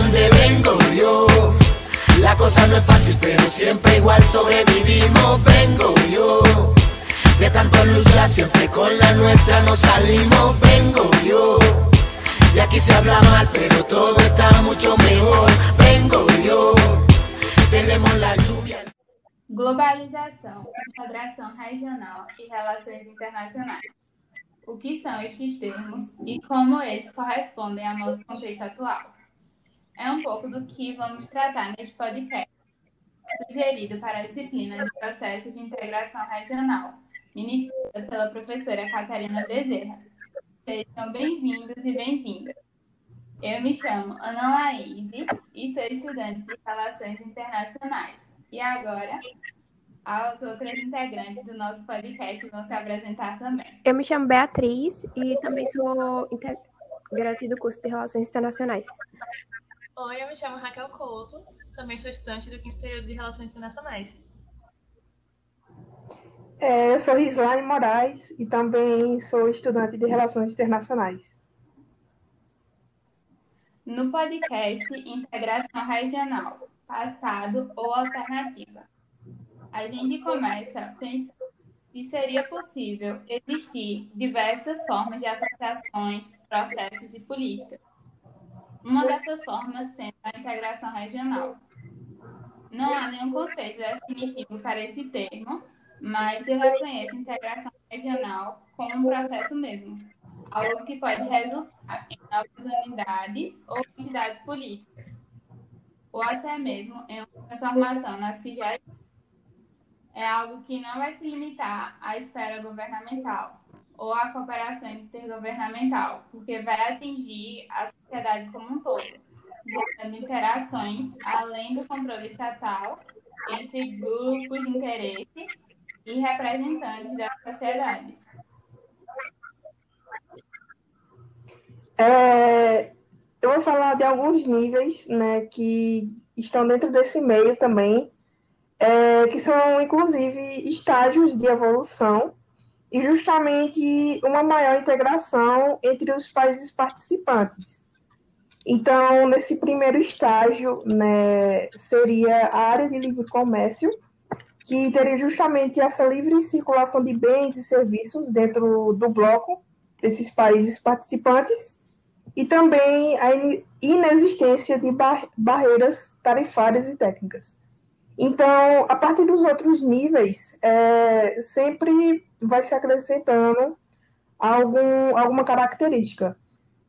donde vengo yo. La cosa no es fácil, pero siempre igual sobrevivimos. Vengo yo. De tanto luchar, siempre con la nuestra nos salimos. Vengo yo. Y aquí se habla mal, pero todo está mucho mejor. Vengo yo. Tenemos la lluvia. Globalização, integração regional e relações internacionais. O que são estes termos e como eles correspondem ao nosso contexto atual? É um pouco do que vamos tratar neste podcast, sugerido para a disciplina de Processos de Integração Regional, ministrada pela professora Catarina Bezerra. Sejam bem-vindos e bem-vindas. Eu me chamo Ana Laíse e sou estudante de Relações Internacionais. E agora, as outras integrantes do nosso podcast vão se apresentar também. Eu me chamo Beatriz e também sou integrante do curso de Relações Internacionais. Oi, eu me chamo Raquel Couto, também sou estudante do quinto período de Relações Internacionais. É, eu sou Rislaine Moraes e também sou estudante de Relações Internacionais. No podcast Integração Regional, Passado ou Alternativa, a gente começa pensando se seria possível existir diversas formas de associações, processos e políticas. Uma dessas formas sendo a integração regional. Não há nenhum conceito definitivo para esse termo, mas eu reconheço integração regional como um processo mesmo, algo que pode resultar em novas unidades ou entidades políticas, ou até mesmo em uma transformação nas que já é algo que não vai se limitar à esfera governamental ou à cooperação intergovernamental, porque vai atingir a sociedade como um todo, gerando interações além do controle estatal entre grupos de interesse e representantes das sociedades. É, eu vou falar de alguns níveis né, que estão dentro desse meio também, é, que são inclusive estágios de evolução e justamente uma maior integração entre os países participantes. Então, nesse primeiro estágio, né, seria a área de livre comércio, que teria justamente essa livre circulação de bens e serviços dentro do bloco desses países participantes, e também a inexistência de bar barreiras tarifárias e técnicas. Então, a partir dos outros níveis, é, sempre vai se acrescentando algum, alguma característica.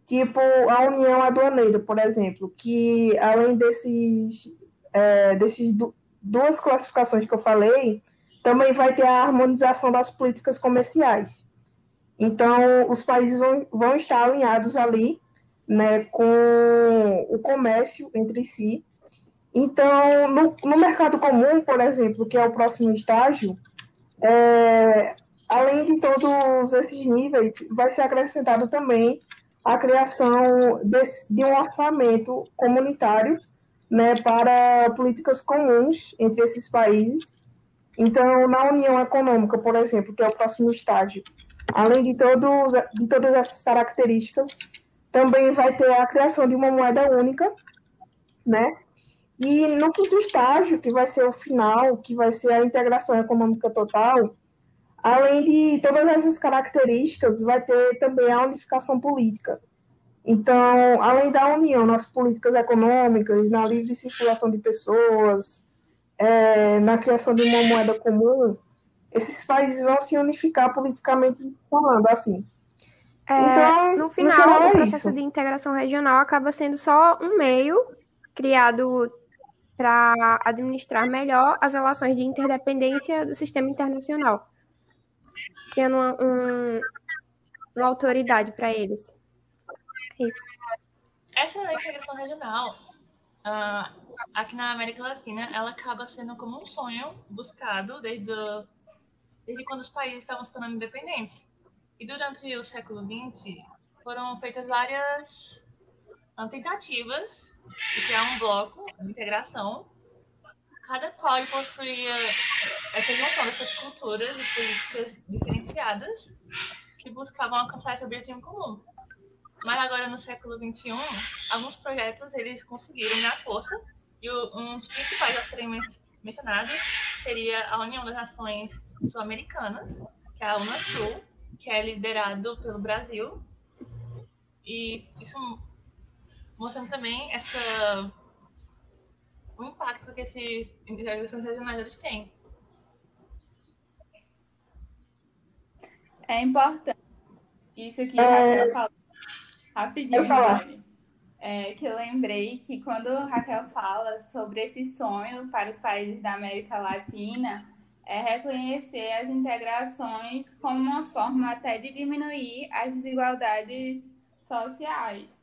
Tipo a união aduaneira, por exemplo, que além desses, é, desses duas classificações que eu falei, também vai ter a harmonização das políticas comerciais. Então, os países vão, vão estar alinhados ali né, com o comércio entre si. Então, no, no mercado comum, por exemplo, que é o próximo estágio, é, além de todos esses níveis, vai ser acrescentado também a criação de, de um orçamento comunitário né, para políticas comuns entre esses países. Então, na União Econômica, por exemplo, que é o próximo estágio, além de, todos, de todas essas características, também vai ter a criação de uma moeda única, né? E no quinto estágio, que vai ser o final, que vai ser a integração econômica total, além de todas essas características, vai ter também a unificação política. Então, além da união nas políticas econômicas, na livre circulação de pessoas, é, na criação de uma moeda comum, esses países vão se unificar politicamente falando, assim. É, então, no final, no final é o processo isso. de integração regional acaba sendo só um meio criado para administrar melhor as relações de interdependência do sistema internacional, criando uma, um, uma autoridade para eles. Isso. Essa integração regional, uh, aqui na América Latina, ela acaba sendo como um sonho buscado desde, desde quando os países estavam se tornando independentes. E durante o século XX, foram feitas várias tentativas de criar um bloco de integração, cada qual possuía essa junção dessas culturas e políticas diferenciadas que buscavam alcançar esse objetivo comum. mas agora no século XXI, alguns projetos eles conseguiram ganhar força e um dos principais a serem mencionados seria a União das Nações Sul-Americanas, que é a UNASUL, que é liderado pelo Brasil. E isso mostrando também essa o impacto que esses integrações regionais eles têm. É importante. Isso que é... Raquel falou. Rapidinho, é, que eu lembrei que quando Raquel fala sobre esse sonho para os países da América Latina, é reconhecer as integrações como uma forma até de diminuir as desigualdades sociais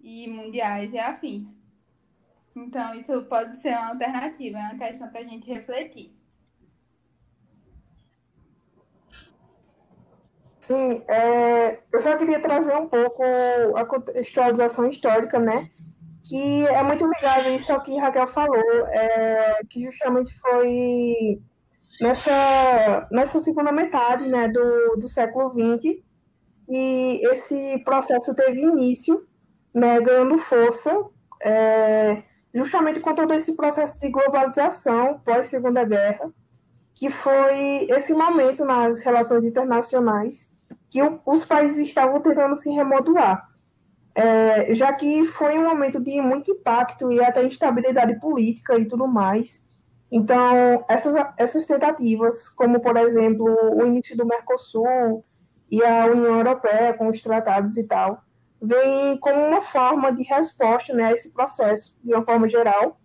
e mundiais e afins. Então, isso pode ser uma alternativa, é uma questão para a gente refletir. Sim, é, eu só queria trazer um pouco a contextualização histórica, né? Que é muito ligado isso ao que Raquel falou, é, que justamente foi nessa, nessa segunda metade né, do, do século XX, e esse processo teve início, né, ganhando força, é, justamente com todo esse processo de globalização pós-segunda guerra, que foi esse momento nas relações internacionais que o, os países estavam tentando se remodular, é, já que foi um momento de muito impacto e até instabilidade política e tudo mais. Então, essas, essas tentativas, como por exemplo o início do Mercosul e a União Europeia com os tratados e tal, vem como uma forma de resposta né, a esse processo, de uma forma geral,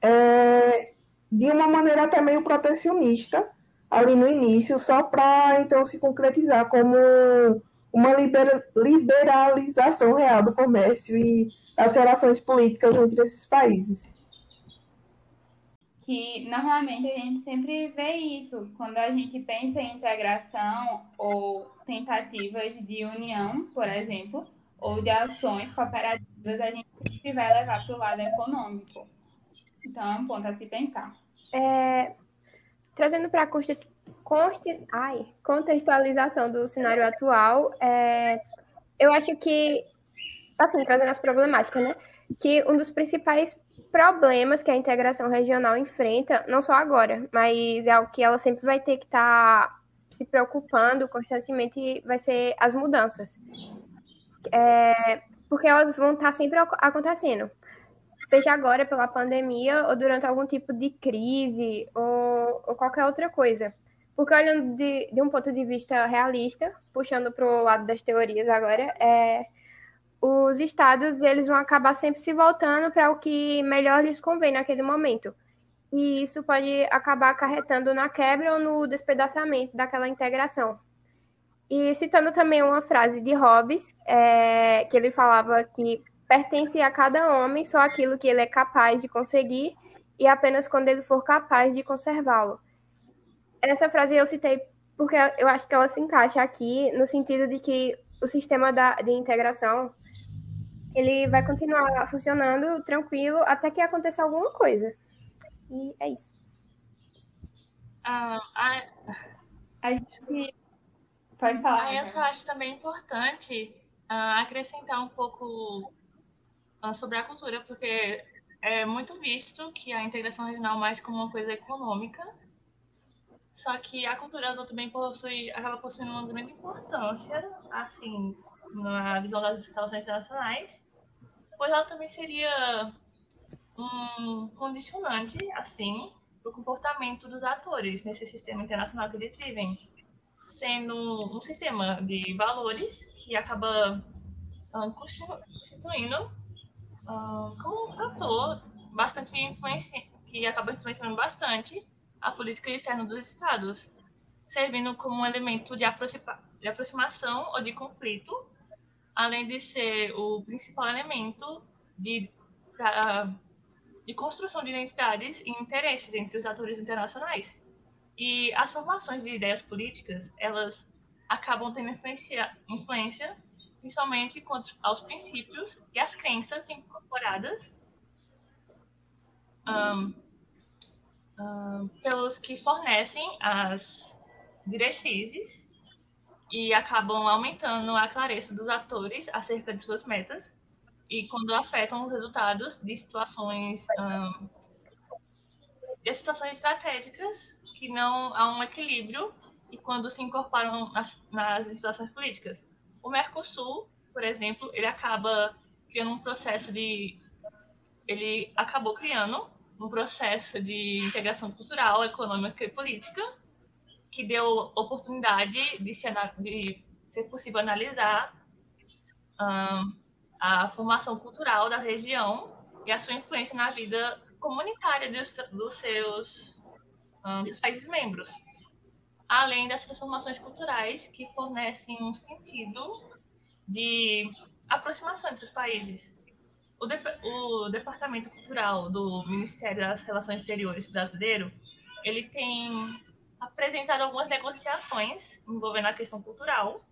é, de uma maneira até meio protecionista, ali no início, só para então se concretizar como uma liberalização real do comércio e as relações políticas entre esses países. Que normalmente a gente sempre vê isso quando a gente pensa em integração ou tentativas de união, por exemplo, ou de ações cooperativas, a gente vai levar para o lado econômico. Então é um ponto a se pensar. É, trazendo para a contextualização do cenário atual, é, eu acho que, assim, trazendo as problemáticas, né? Que um dos principais problemas que a integração regional enfrenta, não só agora, mas é algo que ela sempre vai ter que estar tá se preocupando constantemente, vai ser as mudanças. É, porque elas vão estar tá sempre acontecendo seja agora pela pandemia ou durante algum tipo de crise ou, ou qualquer outra coisa. Porque olhando de, de um ponto de vista realista, puxando para o lado das teorias agora, é, os estados eles vão acabar sempre se voltando para o que melhor lhes convém naquele momento. E isso pode acabar acarretando na quebra ou no despedaçamento daquela integração. E citando também uma frase de Hobbes, é, que ele falava que Pertence a cada homem só aquilo que ele é capaz de conseguir e apenas quando ele for capaz de conservá-lo. Essa frase eu citei porque eu acho que ela se encaixa aqui no sentido de que o sistema da, de integração ele vai continuar funcionando tranquilo até que aconteça alguma coisa. E é isso. Ah, a, a gente pode falar. Ah, eu só acho também importante uh, acrescentar um pouco sobre a cultura, porque é muito visto que a integração regional mais como uma coisa econômica, só que a cultura ela também possui, acaba possuindo uma grande importância, assim, na visão das relações internacionais, pois ela também seria um condicionante, assim, do comportamento dos atores nesse sistema internacional que eles vivem, sendo um sistema de valores que acaba uh, constituindo como um ator bastante influenciante, que acaba influenciando bastante a política externa dos estados, servindo como um elemento de, aproxima, de aproximação ou de conflito, além de ser o principal elemento de, de construção de identidades e interesses entre os atores internacionais. E as formações de ideias políticas, elas acabam tendo influência, influência principalmente quanto aos princípios e às crenças incorporadas um, um, pelos que fornecem as diretrizes e acabam aumentando a clareza dos atores acerca de suas metas e quando afetam os resultados de situações um, de situações estratégicas que não há um equilíbrio e quando se incorporam nas, nas políticas. O Mercosul, por exemplo, ele acaba criando um processo de ele acabou criando um processo de integração cultural, econômica e política que deu oportunidade de, se, de ser possível analisar um, a formação cultural da região e a sua influência na vida comunitária dos, dos seus dos países membros, além das transformações culturais que fornecem um sentido de aproximação entre os países. O, de, o Departamento Cultural do Ministério das Relações Exteriores brasileiro, ele tem apresentado algumas negociações envolvendo a questão cultural,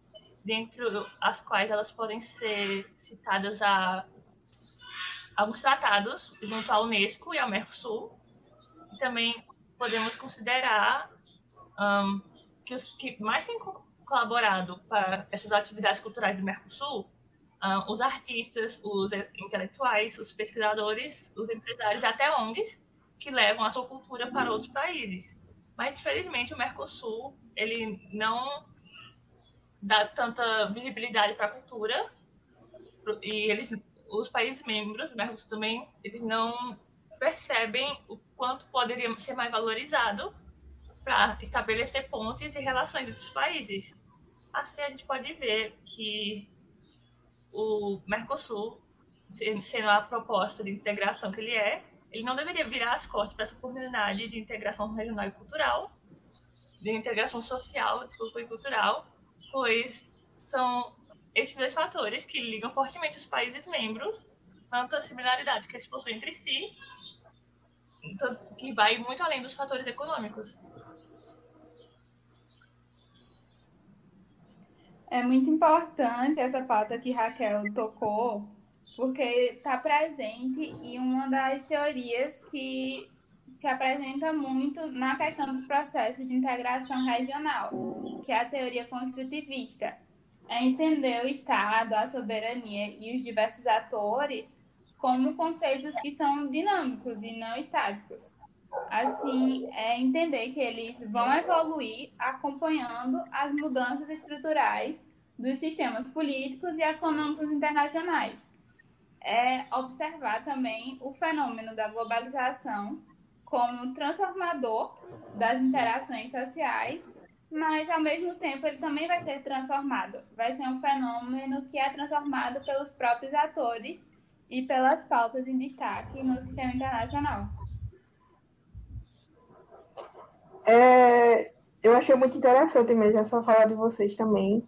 dentre as quais elas podem ser citadas a alguns tratados junto à Unesco e ao Mercosul. E também podemos considerar um, que os que mais têm colaborado para essas atividades culturais do Mercosul, um, os artistas, os intelectuais, os pesquisadores, os empresários e até ONGs que levam a sua cultura para outros países. Mas, infelizmente, o Mercosul ele não dá tanta visibilidade para a cultura e eles, os países membros do Mercosul também, eles não percebem o quanto poderia ser mais valorizado para estabelecer pontes e relações entre os países. Assim, a gente pode ver que o Mercosul, sendo a proposta de integração que ele é, ele não deveria virar as costas para essa oportunidade de integração regional e cultural, de integração social, desculpa, e cultural, pois são esses dois fatores que ligam fortemente os países membros, tanto a similaridade que eles possuem entre si, que vai muito além dos fatores econômicos. É muito importante essa pauta que Raquel tocou, porque está presente em uma das teorias que se apresenta muito na questão dos processos de integração regional, que é a teoria construtivista. É entender o Estado, a soberania e os diversos atores como conceitos que são dinâmicos e não estáticos. Assim, é entender que eles vão evoluir acompanhando as mudanças estruturais dos sistemas políticos e econômicos internacionais é observar também o fenômeno da globalização como transformador das interações sociais, mas ao mesmo tempo ele também vai ser transformado. Vai ser um fenômeno que é transformado pelos próprios atores e pelas pautas em destaque no sistema internacional. É, eu achei muito interessante mesmo essa fala de vocês também,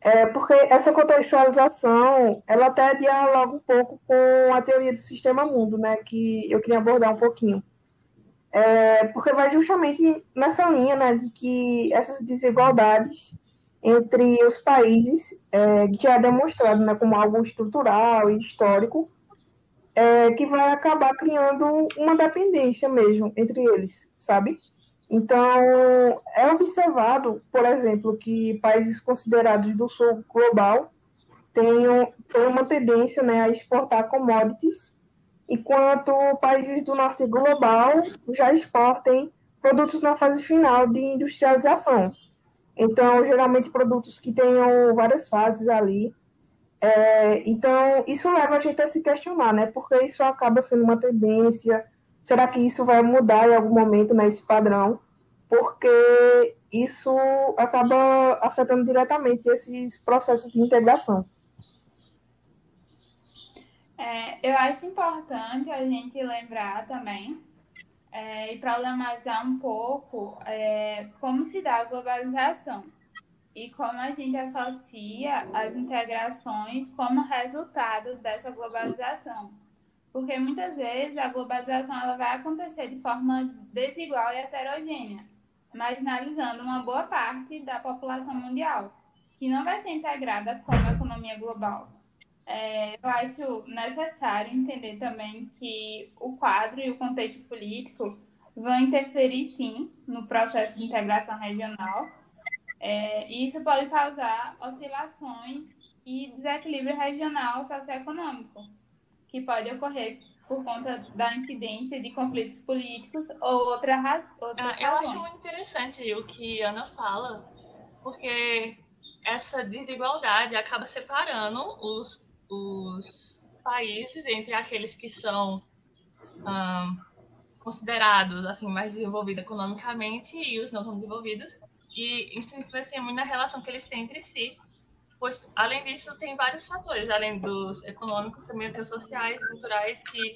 é, porque essa contextualização, ela até dialoga um pouco com a teoria do sistema mundo, né, que eu queria abordar um pouquinho. É, porque vai justamente nessa linha, né, de que essas desigualdades entre os países, é, que é demonstrado, né, como algo estrutural e histórico, é, que vai acabar criando uma dependência mesmo entre eles, sabe? Então, é observado, por exemplo, que países considerados do sul global têm, têm uma tendência né, a exportar commodities, enquanto países do norte global já exportem produtos na fase final de industrialização. Então, geralmente, produtos que tenham várias fases ali. É, então, isso leva a gente a se questionar, né? Porque isso acaba sendo uma tendência Será que isso vai mudar em algum momento nesse padrão? Porque isso acaba afetando diretamente esses processos de integração. É, eu acho importante a gente lembrar também é, e problematizar um pouco é, como se dá a globalização e como a gente associa as integrações como resultado dessa globalização. Porque muitas vezes a globalização ela vai acontecer de forma desigual e heterogênea, marginalizando uma boa parte da população mundial, que não vai ser integrada com a economia global. É, eu acho necessário entender também que o quadro e o contexto político vão interferir sim no processo de integração regional, É, isso pode causar oscilações e desequilíbrio regional socioeconômico, que pode ocorrer por conta da incidência de conflitos políticos ou outra raz, outras ah, Eu acho muito interessante o que Ana fala, porque essa desigualdade acaba separando os, os países entre aqueles que são ah, considerados assim mais desenvolvidos economicamente e os não tão desenvolvidos e isso influencia muito na relação que eles têm entre si pois além disso tem vários fatores, além dos econômicos, também tem os sociais, culturais, que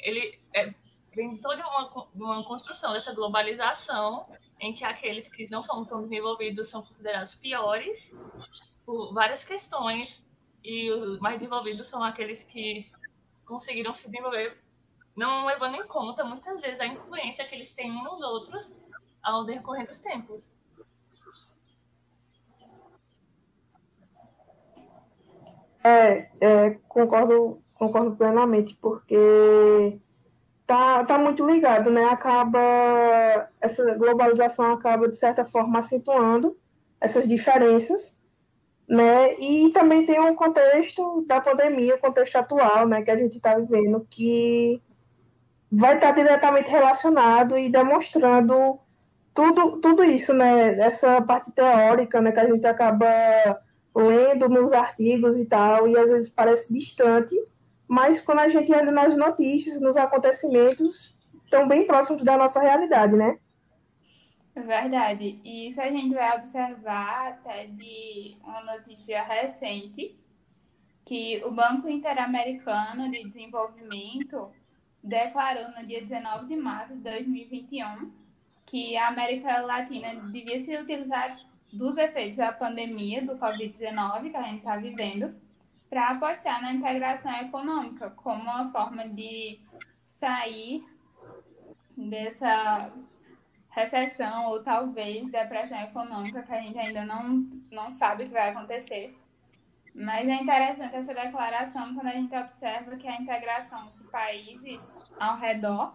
ele é, vem toda uma, uma construção dessa globalização em que aqueles que não são tão desenvolvidos são considerados piores por várias questões e os mais desenvolvidos são aqueles que conseguiram se desenvolver não levando em conta muitas vezes a influência que eles têm uns nos outros ao decorrer dos tempos. É, é, concordo, concordo plenamente, porque tá, tá muito ligado, né? Acaba, essa globalização acaba, de certa forma, acentuando essas diferenças, né? E também tem um contexto da pandemia, o contexto atual, né, que a gente está vivendo, que vai estar diretamente relacionado e demonstrando tudo, tudo isso, né? Essa parte teórica, né, que a gente acaba lendo nos artigos e tal, e às vezes parece distante, mas quando a gente olha nas notícias, nos acontecimentos, estão bem próximos da nossa realidade, né? Verdade. E isso a gente vai observar até de uma notícia recente, que o Banco Interamericano de Desenvolvimento declarou no dia 19 de março de 2021 que a América Latina devia se utilizar dos efeitos da pandemia do Covid-19 que a gente está vivendo para apostar na integração econômica como uma forma de sair dessa recessão ou talvez depressão econômica que a gente ainda não, não sabe o que vai acontecer. Mas é interessante essa declaração quando a gente observa que a integração de países ao redor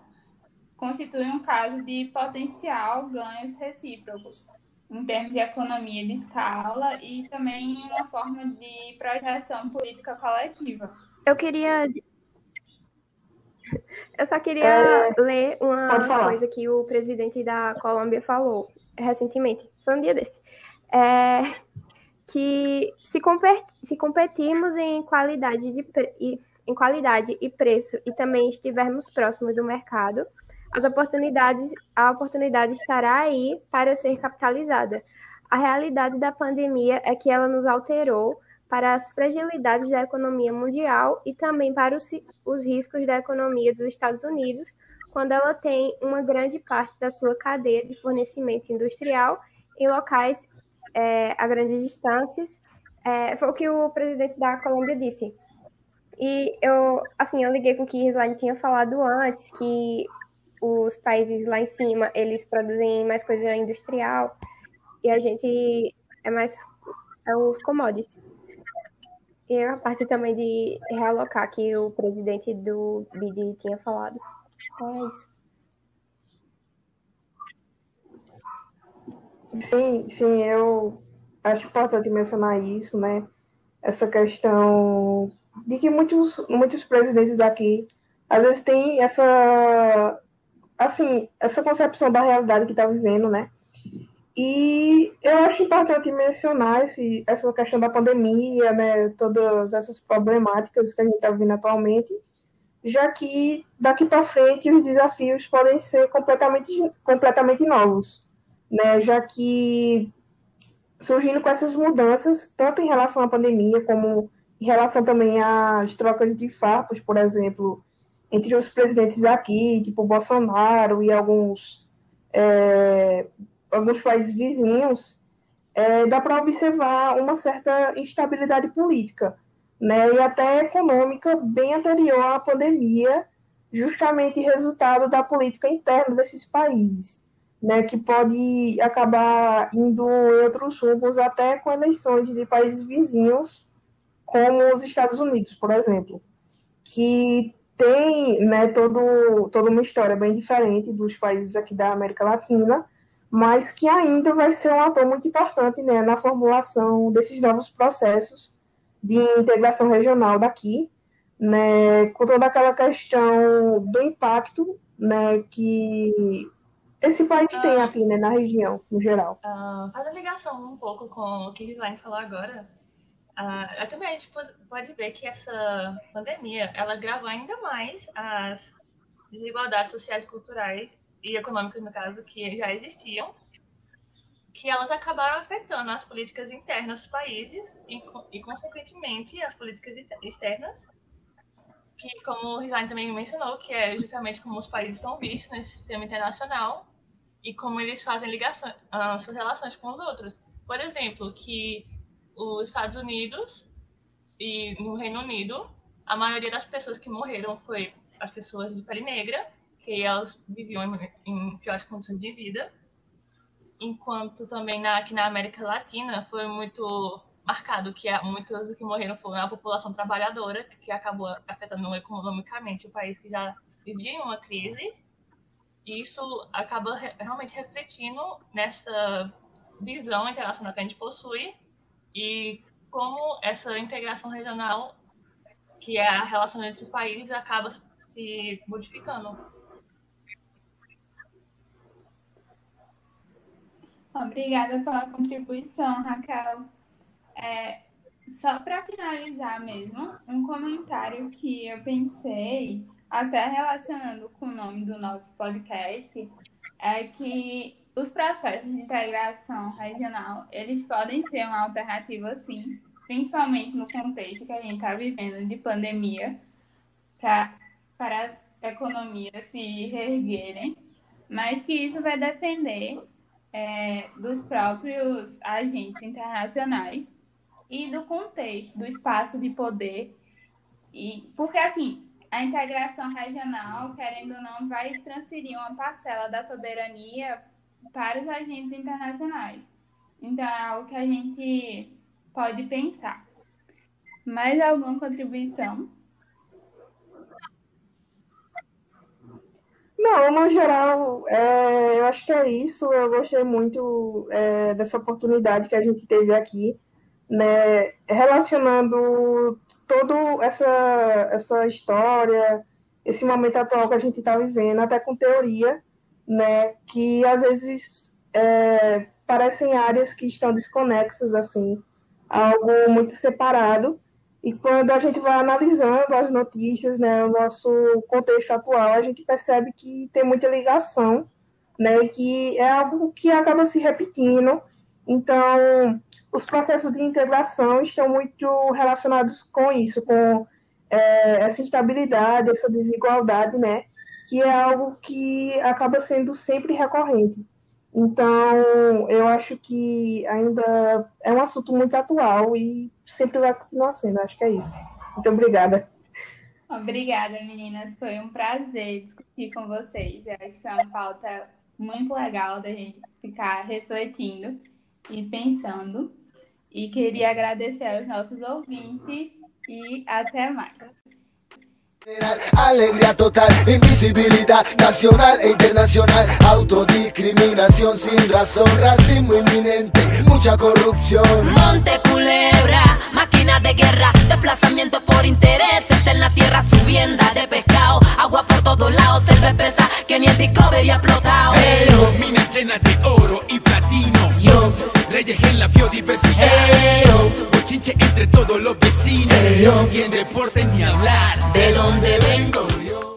constitui um caso de potencial ganhos recíprocos em termos de economia de escala e também uma forma de projeção política coletiva. Eu queria. Eu só queria é... ler uma coisa que o presidente da Colômbia falou recentemente. Foi um dia desse. É... Que se, se competirmos em qualidade, de pre... em qualidade e preço e também estivermos próximos do mercado, as oportunidades, a oportunidade estará aí para ser capitalizada. A realidade da pandemia é que ela nos alterou para as fragilidades da economia mundial e também para os, os riscos da economia dos Estados Unidos, quando ela tem uma grande parte da sua cadeia de fornecimento industrial em locais é, a grandes distâncias. É, foi o que o presidente da Colômbia disse. E eu, assim, eu liguei com o que Islane tinha falado antes, que os países lá em cima, eles produzem mais coisa industrial e a gente é mais é os commodities. E a parte também de realocar que o presidente do BID tinha falado. É isso. Sim, sim, eu acho importante mencionar isso, né? Essa questão de que muitos, muitos presidentes aqui às vezes têm essa assim, essa concepção da realidade que está vivendo, né? E eu acho importante mencionar esse, essa questão da pandemia, né? Todas essas problemáticas que a gente está vivendo atualmente, já que daqui para frente os desafios podem ser completamente, completamente novos, né? Já que surgindo com essas mudanças, tanto em relação à pandemia, como em relação também às trocas de farpas, por exemplo, entre os presidentes aqui, tipo Bolsonaro e alguns, é, alguns países vizinhos, é, dá para observar uma certa instabilidade política, né, e até econômica bem anterior à pandemia, justamente resultado da política interna desses países, né, que pode acabar indo em outros rumos até com eleições de países vizinhos, como os Estados Unidos, por exemplo, que tem né, todo, toda uma história bem diferente dos países aqui da América Latina, mas que ainda vai ser um ator muito importante né, na formulação desses novos processos de integração regional daqui, né, com toda aquela questão do impacto né, que esse país ah, tem aqui né, na região, no geral. Uh, fazendo ligação um pouco com o que Gislaine falou agora, uh, também a gente pode ver que essa pandemia ela gravou ainda mais as desigualdades sociais, culturais e econômicas, no caso, que já existiam, que elas acabaram afetando as políticas internas dos países e, e consequentemente, as políticas externas, que, como o Rizane também mencionou, que é justamente como os países são vistos nesse sistema internacional e como eles fazem ligação, uh, suas relações com os outros. Por exemplo, que os Estados Unidos e no Reino Unido, a maioria das pessoas que morreram foi as pessoas de pele negra, que elas viviam em, em piores condições de vida, enquanto também na, aqui na América Latina foi muito marcado que muitos que morreram foram a população trabalhadora, que acabou afetando economicamente o país que já vivia em uma crise. E isso acaba realmente refletindo nessa visão internacional que a gente possui e como essa integração regional, que é a relação entre países, acaba se modificando. Obrigada pela contribuição, Raquel. É, só para finalizar mesmo, um comentário que eu pensei, até relacionando com o nome do nosso podcast, é que os processos de integração regional, eles podem ser uma alternativa, sim, principalmente no contexto que a gente está vivendo de pandemia, pra, para as economias se reerguerem, mas que isso vai depender é, dos próprios agentes internacionais e do contexto, do espaço de poder. E, porque, assim, a integração regional, querendo ou não, vai transferir uma parcela da soberania para os agentes internacionais. Então, é algo que a gente pode pensar. Mais alguma contribuição? Não, no geral, é, eu acho que é isso. Eu gostei muito é, dessa oportunidade que a gente teve aqui né, relacionando toda essa, essa história, esse momento atual que a gente está vivendo, até com teoria, né, que às vezes é, parecem áreas que estão desconexas, assim, algo muito separado, e quando a gente vai analisando as notícias, né, o nosso contexto atual, a gente percebe que tem muita ligação, né, que é algo que acaba se repetindo, então os processos de integração estão muito relacionados com isso, com é, essa instabilidade, essa desigualdade, né? Que é algo que acaba sendo sempre recorrente. Então, eu acho que ainda é um assunto muito atual e sempre vai continuar sendo. Acho que é isso. Muito obrigada. Obrigada, meninas. Foi um prazer discutir com vocês. Eu acho que é uma pauta muito legal da gente ficar refletindo e pensando. E queria agradecer aos nossos ouvintes e até mais. Alegría total, invisibilidad nacional e internacional, autodiscriminación sin razón, racismo inminente, mucha corrupción. Monte Culebra, máquina de guerra, desplazamiento por intereses en la tierra, subienda de pescado, agua por todos lados, el presa que ni el Discovery ha explotado. minas llenas de oro y platino, yo, reyes en la biodiversidad. Eyo. Oh. Bochinche entre todos los vecinos. Eyo. Oh. Y en deporte ni hablar. ¿De dónde vengo?